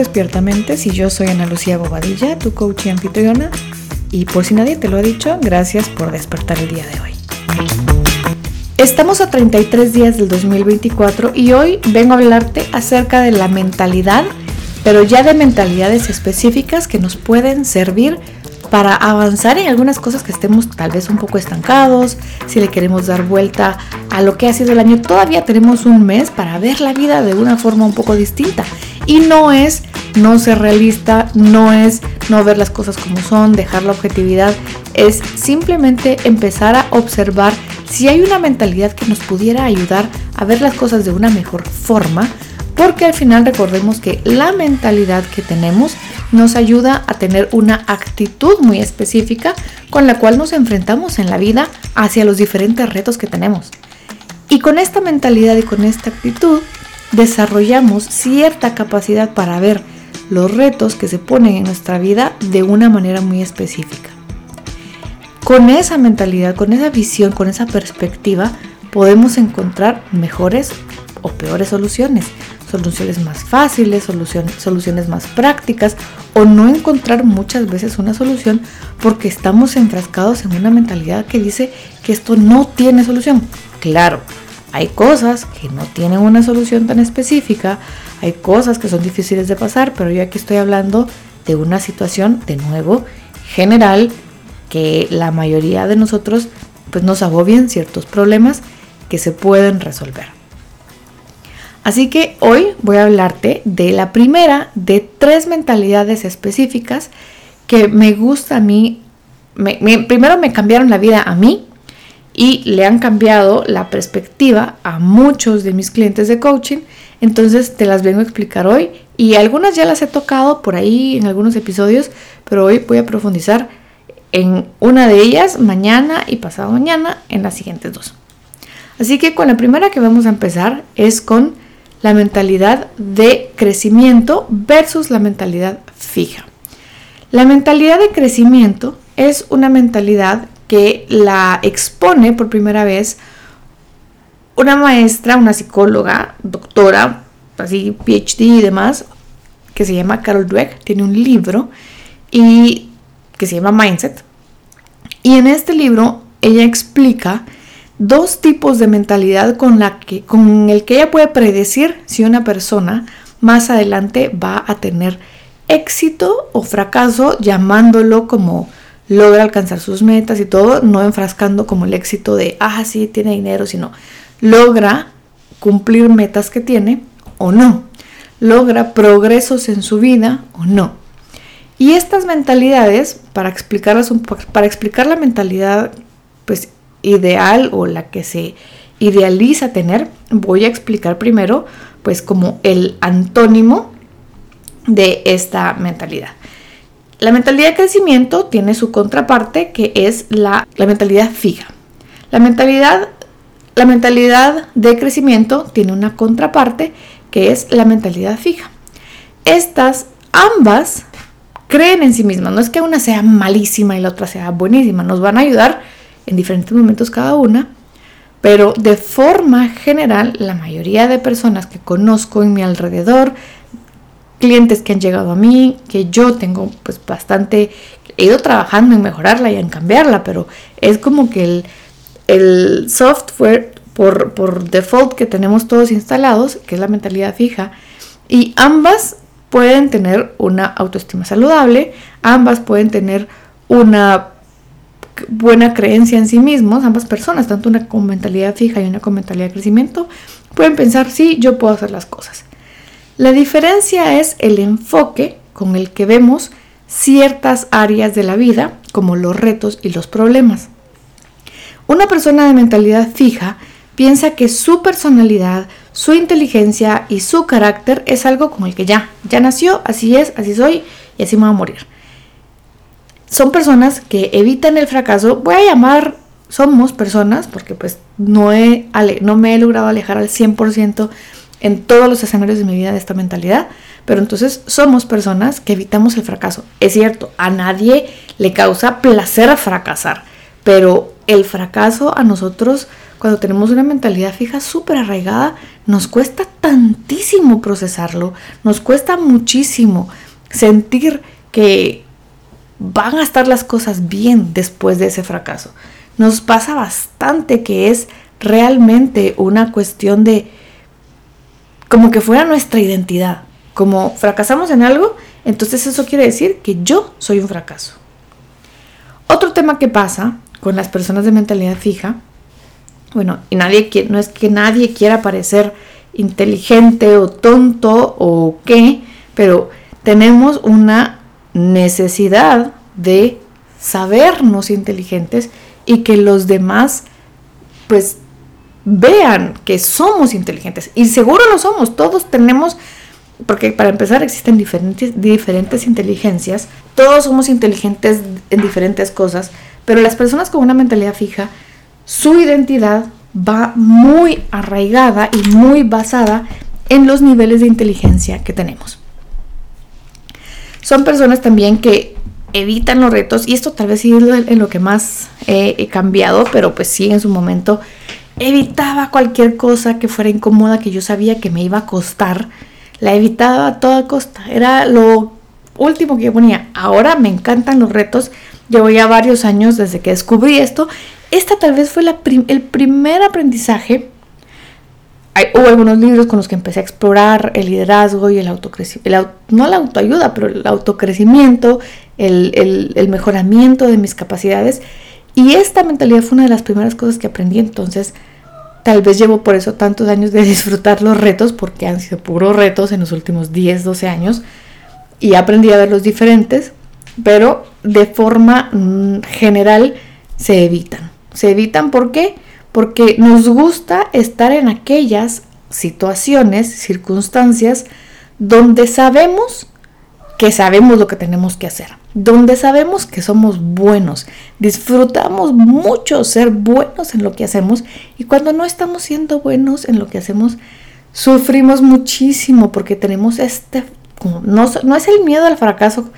Despiertamente y yo soy Ana Lucía Bobadilla, tu coach y anfitriona. Y por si nadie te lo ha dicho, gracias por despertar el día de hoy. Estamos a 33 días del 2024 y hoy vengo a hablarte acerca de la mentalidad, pero ya de mentalidades específicas que nos pueden servir para avanzar en algunas cosas que estemos tal vez un poco estancados, si le queremos dar vuelta a lo que ha sido el año, todavía tenemos un mes para ver la vida de una forma un poco distinta. Y no es no ser realista, no es no ver las cosas como son, dejar la objetividad, es simplemente empezar a observar si hay una mentalidad que nos pudiera ayudar a ver las cosas de una mejor forma, porque al final recordemos que la mentalidad que tenemos nos ayuda a tener una actitud muy específica con la cual nos enfrentamos en la vida hacia los diferentes retos que tenemos. Y con esta mentalidad y con esta actitud desarrollamos cierta capacidad para ver los retos que se ponen en nuestra vida de una manera muy específica. Con esa mentalidad, con esa visión, con esa perspectiva, podemos encontrar mejores o peores soluciones soluciones más fáciles, soluciones, soluciones más prácticas o no encontrar muchas veces una solución porque estamos enfrascados en una mentalidad que dice que esto no tiene solución. Claro, hay cosas que no tienen una solución tan específica, hay cosas que son difíciles de pasar, pero yo aquí estoy hablando de una situación de nuevo general que la mayoría de nosotros pues nos agobian ciertos problemas que se pueden resolver. Así que hoy voy a hablarte de la primera de tres mentalidades específicas que me gusta a mí. primero me cambiaron la vida a mí y le han cambiado la perspectiva a muchos de mis clientes de coaching. Entonces te las vengo a explicar hoy y algunas ya las he tocado por ahí en algunos episodios, pero hoy voy a profundizar en una de ellas mañana y pasado mañana en las siguientes dos. Así que con la primera que vamos a empezar es con la mentalidad de crecimiento versus la mentalidad fija. La mentalidad de crecimiento es una mentalidad que la expone por primera vez una maestra, una psicóloga, doctora, así PhD y demás, que se llama Carol Dweck, tiene un libro y que se llama Mindset. Y en este libro ella explica dos tipos de mentalidad con, la que, con el que ella puede predecir si una persona más adelante va a tener éxito o fracaso, llamándolo como logra alcanzar sus metas y todo, no enfrascando como el éxito de, ah, sí, tiene dinero, sino logra cumplir metas que tiene o no, logra progresos en su vida o no. Y estas mentalidades, para explicarlas un para explicar la mentalidad, pues ideal o la que se idealiza tener, voy a explicar primero pues como el antónimo de esta mentalidad. La mentalidad de crecimiento tiene su contraparte que es la, la mentalidad fija. La mentalidad, la mentalidad de crecimiento tiene una contraparte que es la mentalidad fija. Estas ambas creen en sí mismas, no es que una sea malísima y la otra sea buenísima, nos van a ayudar en diferentes momentos cada una, pero de forma general la mayoría de personas que conozco en mi alrededor, clientes que han llegado a mí, que yo tengo pues bastante, he ido trabajando en mejorarla y en cambiarla, pero es como que el, el software por, por default que tenemos todos instalados, que es la mentalidad fija, y ambas pueden tener una autoestima saludable, ambas pueden tener una buena creencia en sí mismos, ambas personas, tanto una con mentalidad fija y una con mentalidad de crecimiento, pueden pensar, sí, yo puedo hacer las cosas. La diferencia es el enfoque con el que vemos ciertas áreas de la vida, como los retos y los problemas. Una persona de mentalidad fija piensa que su personalidad, su inteligencia y su carácter es algo con el que ya, ya nació, así es, así soy y así me voy a morir son personas que evitan el fracaso. Voy a llamar, somos personas, porque pues no, he, no me he logrado alejar al 100% en todos los escenarios de mi vida de esta mentalidad. Pero entonces somos personas que evitamos el fracaso. Es cierto, a nadie le causa placer fracasar, pero el fracaso a nosotros cuando tenemos una mentalidad fija súper arraigada, nos cuesta tantísimo procesarlo, nos cuesta muchísimo sentir que van a estar las cosas bien después de ese fracaso. Nos pasa bastante que es realmente una cuestión de como que fuera nuestra identidad. Como fracasamos en algo, entonces eso quiere decir que yo soy un fracaso. Otro tema que pasa con las personas de mentalidad fija, bueno, y nadie no es que nadie quiera parecer inteligente o tonto o qué, pero tenemos una necesidad de sabernos inteligentes y que los demás pues vean que somos inteligentes. Y seguro lo somos, todos tenemos, porque para empezar existen diferentes, diferentes inteligencias, todos somos inteligentes en diferentes cosas, pero las personas con una mentalidad fija, su identidad va muy arraigada y muy basada en los niveles de inteligencia que tenemos. Son personas también que evitan los retos y esto tal vez sí es lo que más he cambiado, pero pues sí en su momento evitaba cualquier cosa que fuera incómoda que yo sabía que me iba a costar, la evitaba a toda costa, era lo último que yo ponía. Ahora me encantan los retos, llevo ya varios años desde que descubrí esto. Esta tal vez fue el primer aprendizaje hubo algunos libros con los que empecé a explorar el liderazgo y el autocrecimiento, no la autoayuda, pero el autocrecimiento, el, el, mejoramiento de mis capacidades. Y esta mentalidad fue una de las primeras cosas que aprendí. Entonces, tal vez llevo por eso tantos años de disfrutar los retos, porque han sido puros retos en los últimos 10, 12 años. Y aprendí a ver los diferentes, pero de forma mm, general se evitan. Se evitan, ¿por qué? porque nos gusta estar en aquellas situaciones, circunstancias, donde sabemos que sabemos lo que tenemos que hacer, donde sabemos que somos buenos, disfrutamos mucho ser buenos en lo que hacemos y cuando no estamos siendo buenos en lo que hacemos, sufrimos muchísimo porque tenemos este, no, no es el miedo al fracaso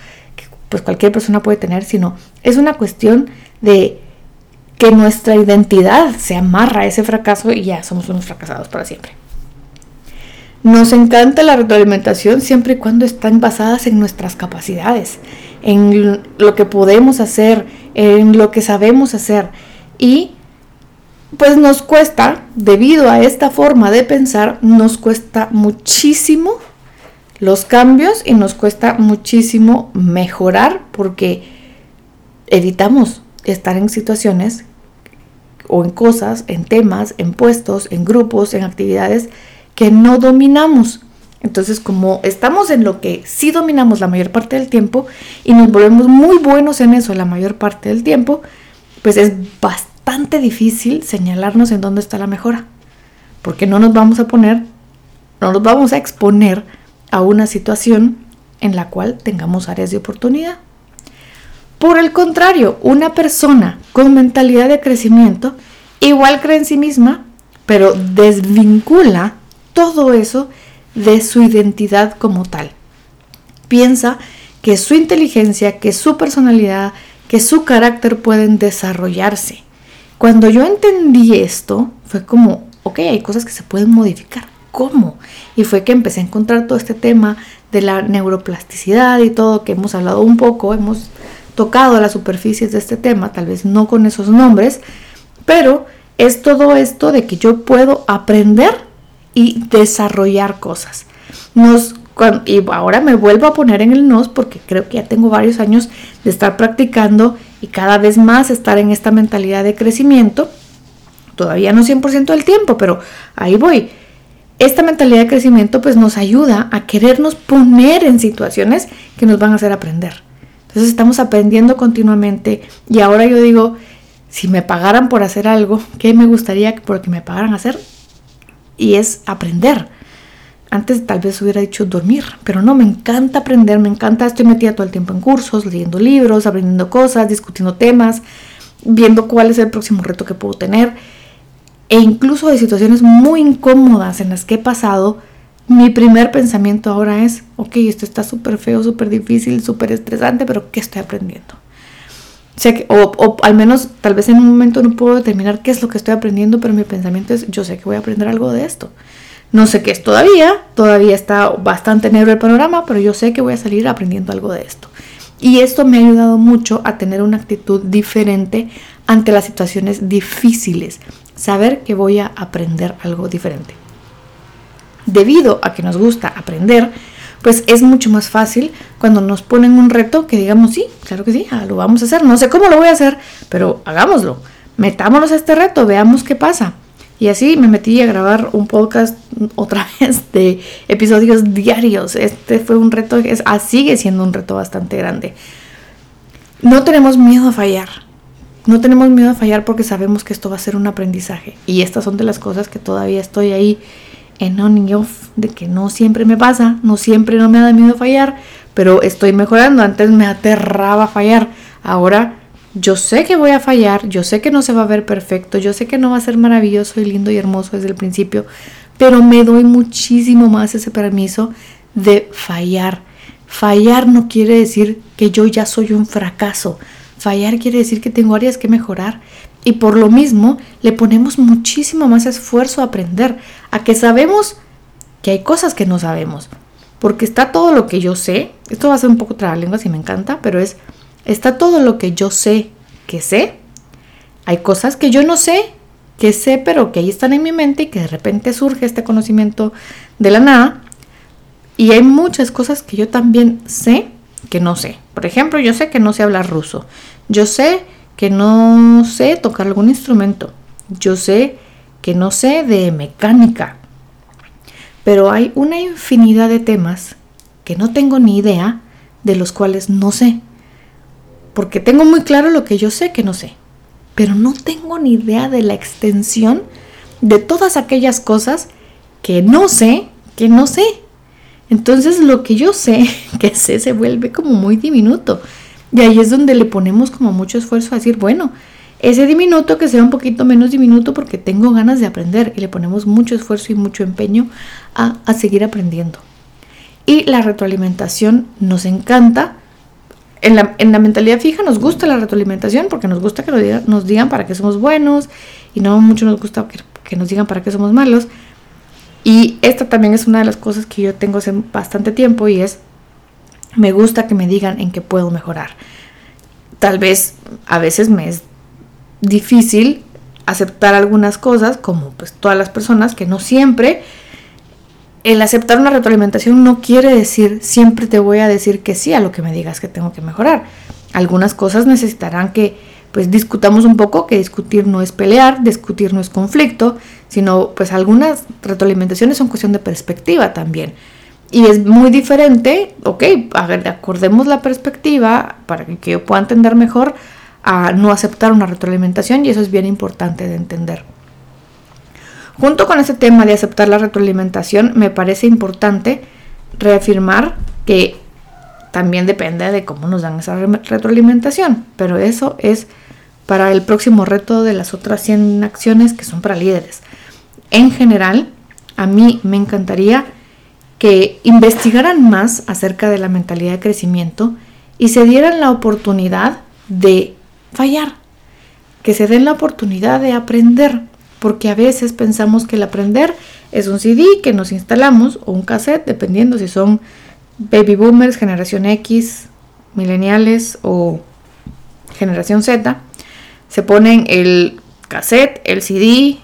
pues cualquier persona puede tener, sino es una cuestión de que nuestra identidad se amarra a ese fracaso y ya somos unos fracasados para siempre. Nos encanta la retroalimentación siempre y cuando están basadas en nuestras capacidades, en lo que podemos hacer, en lo que sabemos hacer. Y pues nos cuesta, debido a esta forma de pensar, nos cuesta muchísimo los cambios y nos cuesta muchísimo mejorar porque evitamos estar en situaciones o en cosas, en temas, en puestos, en grupos, en actividades que no dominamos. Entonces, como estamos en lo que sí dominamos la mayor parte del tiempo y nos volvemos muy buenos en eso la mayor parte del tiempo, pues es bastante difícil señalarnos en dónde está la mejora. Porque no nos vamos a poner, no nos vamos a exponer a una situación en la cual tengamos áreas de oportunidad. Por el contrario, una persona con mentalidad de crecimiento igual cree en sí misma, pero desvincula todo eso de su identidad como tal. Piensa que su inteligencia, que su personalidad, que su carácter pueden desarrollarse. Cuando yo entendí esto, fue como, ok, hay cosas que se pueden modificar. ¿Cómo? Y fue que empecé a encontrar todo este tema de la neuroplasticidad y todo que hemos hablado un poco, hemos tocado las superficies de este tema, tal vez no con esos nombres, pero es todo esto de que yo puedo aprender y desarrollar cosas. Nos, y ahora me vuelvo a poner en el nos porque creo que ya tengo varios años de estar practicando y cada vez más estar en esta mentalidad de crecimiento. Todavía no 100% del tiempo, pero ahí voy. Esta mentalidad de crecimiento pues nos ayuda a querernos poner en situaciones que nos van a hacer aprender. Entonces estamos aprendiendo continuamente y ahora yo digo, si me pagaran por hacer algo, ¿qué me gustaría por que me pagaran hacer? Y es aprender. Antes tal vez hubiera dicho dormir, pero no, me encanta aprender, me encanta, estoy metida todo el tiempo en cursos, leyendo libros, aprendiendo cosas, discutiendo temas, viendo cuál es el próximo reto que puedo tener. E incluso de situaciones muy incómodas en las que he pasado, mi primer pensamiento ahora es, ok, esto está súper feo, súper difícil, súper estresante, pero ¿qué estoy aprendiendo? sé que, o, o, al menos tal vez en un momento no puedo determinar qué es lo que estoy aprendiendo, pero mi pensamiento es, yo sé que voy a aprender algo de esto. No sé qué es todavía, todavía está bastante negro el panorama, pero yo sé que voy a salir aprendiendo algo de esto. Y esto me ha ayudado mucho a tener una actitud diferente ante las situaciones difíciles, saber que voy a aprender algo diferente. Debido a que nos gusta aprender, pues es mucho más fácil cuando nos ponen un reto que digamos, sí, claro que sí, ah, lo vamos a hacer, no sé cómo lo voy a hacer, pero hagámoslo, metámonos a este reto, veamos qué pasa. Y así me metí a grabar un podcast otra vez de episodios diarios. Este fue un reto, es, ah, sigue siendo un reto bastante grande. No tenemos miedo a fallar. No tenemos miedo a fallar porque sabemos que esto va a ser un aprendizaje. Y estas son de las cosas que todavía estoy ahí en on y off, de que no siempre me pasa, no siempre no me da miedo fallar, pero estoy mejorando. Antes me aterraba fallar. Ahora yo sé que voy a fallar, yo sé que no se va a ver perfecto, yo sé que no va a ser maravilloso y lindo y hermoso desde el principio, pero me doy muchísimo más ese permiso de fallar. Fallar no quiere decir que yo ya soy un fracaso. Fallar quiere decir que tengo áreas que mejorar y por lo mismo le ponemos muchísimo más esfuerzo a aprender, a que sabemos que hay cosas que no sabemos. Porque está todo lo que yo sé, esto va a ser un poco lengua si me encanta, pero es está todo lo que yo sé que sé. Hay cosas que yo no sé, que sé, pero que ahí están en mi mente y que de repente surge este conocimiento de la nada. Y hay muchas cosas que yo también sé que no sé. Por ejemplo, yo sé que no sé hablar ruso. Yo sé que no sé tocar algún instrumento. Yo sé que no sé de mecánica. Pero hay una infinidad de temas que no tengo ni idea de los cuales no sé porque tengo muy claro lo que yo sé que no sé, pero no tengo ni idea de la extensión de todas aquellas cosas que no sé, que no sé. Entonces lo que yo sé, que sé, se vuelve como muy diminuto. Y ahí es donde le ponemos como mucho esfuerzo a decir, bueno, ese diminuto que sea un poquito menos diminuto porque tengo ganas de aprender y le ponemos mucho esfuerzo y mucho empeño a, a seguir aprendiendo. Y la retroalimentación nos encanta en la, mentalidad fija nos gusta la retroalimentación porque nos gusta que nos digan, para qué somos buenos y no mucho nos gusta que, nos digan para qué somos malos. Y esta también es una de las cosas que yo tengo hace bastante tiempo y es, me gusta que me digan en qué puedo mejorar. Tal vez a veces me es difícil aceptar algunas cosas, como pues todas las personas, que no siempre el aceptar una retroalimentación no quiere decir siempre te voy a decir que sí a lo que me digas que tengo que mejorar. Algunas cosas necesitarán que pues discutamos un poco, que discutir no es pelear, discutir no es conflicto, sino pues algunas retroalimentaciones son cuestión de perspectiva también. Y es muy diferente, ok, acordemos la perspectiva para que yo pueda entender mejor a no aceptar una retroalimentación y eso es bien importante de entender. Junto con ese tema de aceptar la retroalimentación, me parece importante reafirmar que también depende de cómo nos dan esa retroalimentación, pero eso es para el próximo reto de las otras 100 acciones que son para líderes. En general, a mí me encantaría que investigaran más acerca de la mentalidad de crecimiento y se dieran la oportunidad de fallar, que se den la oportunidad de aprender, porque a veces pensamos que el aprender es un CD que nos instalamos o un cassette, dependiendo si son baby boomers, generación X, millennials o generación Z. Se ponen el cassette, el CD,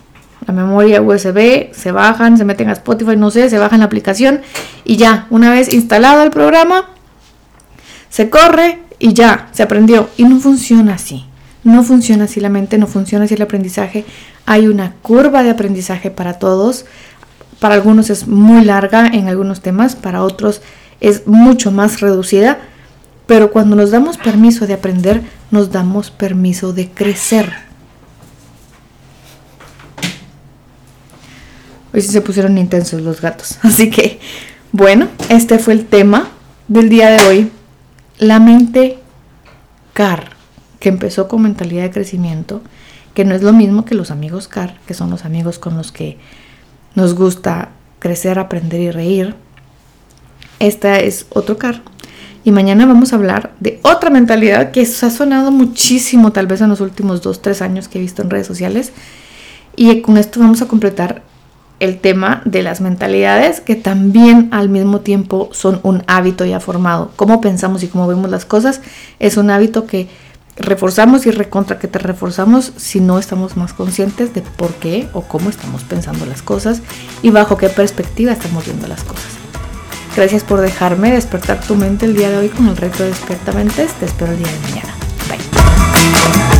la memoria USB, se bajan, se meten a Spotify, no sé, se bajan la aplicación y ya, una vez instalado el programa, se corre y ya, se aprendió. Y no funciona así. No funciona así la mente, no funciona así el aprendizaje. Hay una curva de aprendizaje para todos. Para algunos es muy larga en algunos temas, para otros es mucho más reducida. Pero cuando nos damos permiso de aprender, nos damos permiso de crecer. Hoy sí se pusieron intensos los gatos. Así que, bueno, este fue el tema del día de hoy. La mente car que empezó con mentalidad de crecimiento, que no es lo mismo que los amigos CAR, que son los amigos con los que nos gusta crecer, aprender y reír. Esta es otro CAR, Y mañana vamos a hablar de otra mentalidad que ha sonado muchísimo tal vez en los últimos dos, tres años que he visto en redes sociales. Y con esto vamos a completar el tema de las mentalidades que también al mismo tiempo son un hábito ya formado. Cómo pensamos y cómo vemos las cosas es un hábito que reforzamos y recontra que te reforzamos si no estamos más conscientes de por qué o cómo estamos pensando las cosas y bajo qué perspectiva estamos viendo las cosas. Gracias por dejarme despertar tu mente el día de hoy con el reto de Despierta Mentes. Te espero el día de mañana. Bye.